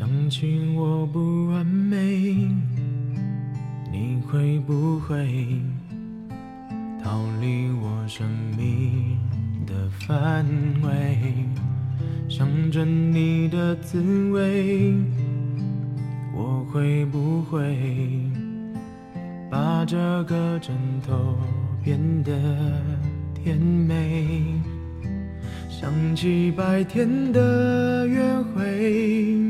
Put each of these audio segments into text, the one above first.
想起我不完美，你会不会逃离我生命的范围？想着你的滋味，我会不会把这个枕头变得甜美？想起白天的约会，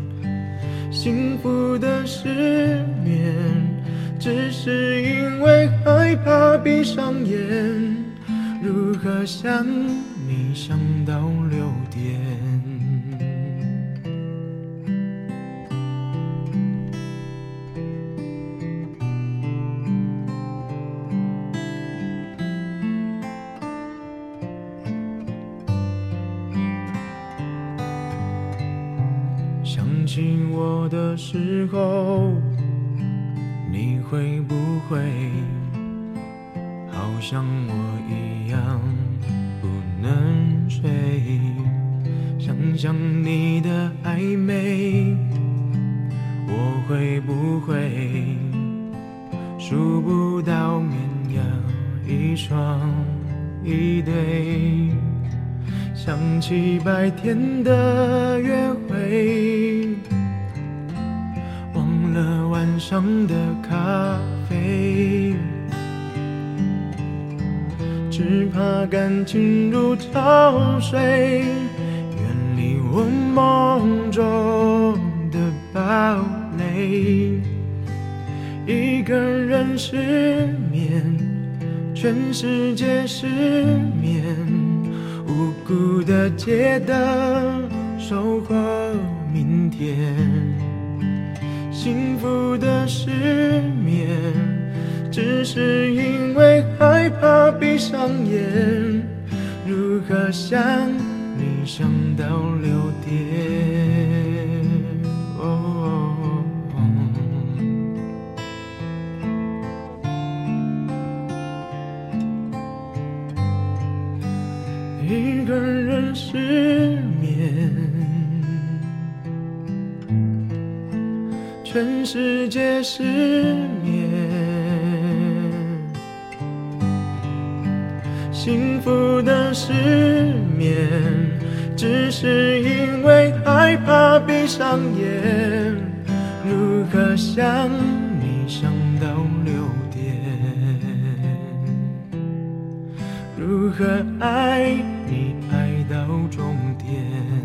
幸福的失眠，只是因为害怕闭上眼。如何想你想到六点？想起我的时候，你会不会好像我一样不能睡？想想你的暧昧，我会不会数不到绵羊一双一对？想起白天的约会，忘了晚上的咖啡，只怕感情如潮水，远离我梦中的堡垒。一个人失眠，全世界失眠。孤的街灯守候明天，幸福的失眠，只是因为害怕闭上眼。如何想你想到六点？一个人失眠，全世界失眠，幸福的失眠，只是因为害怕闭上眼。如何想你想到六点？如何爱？终点。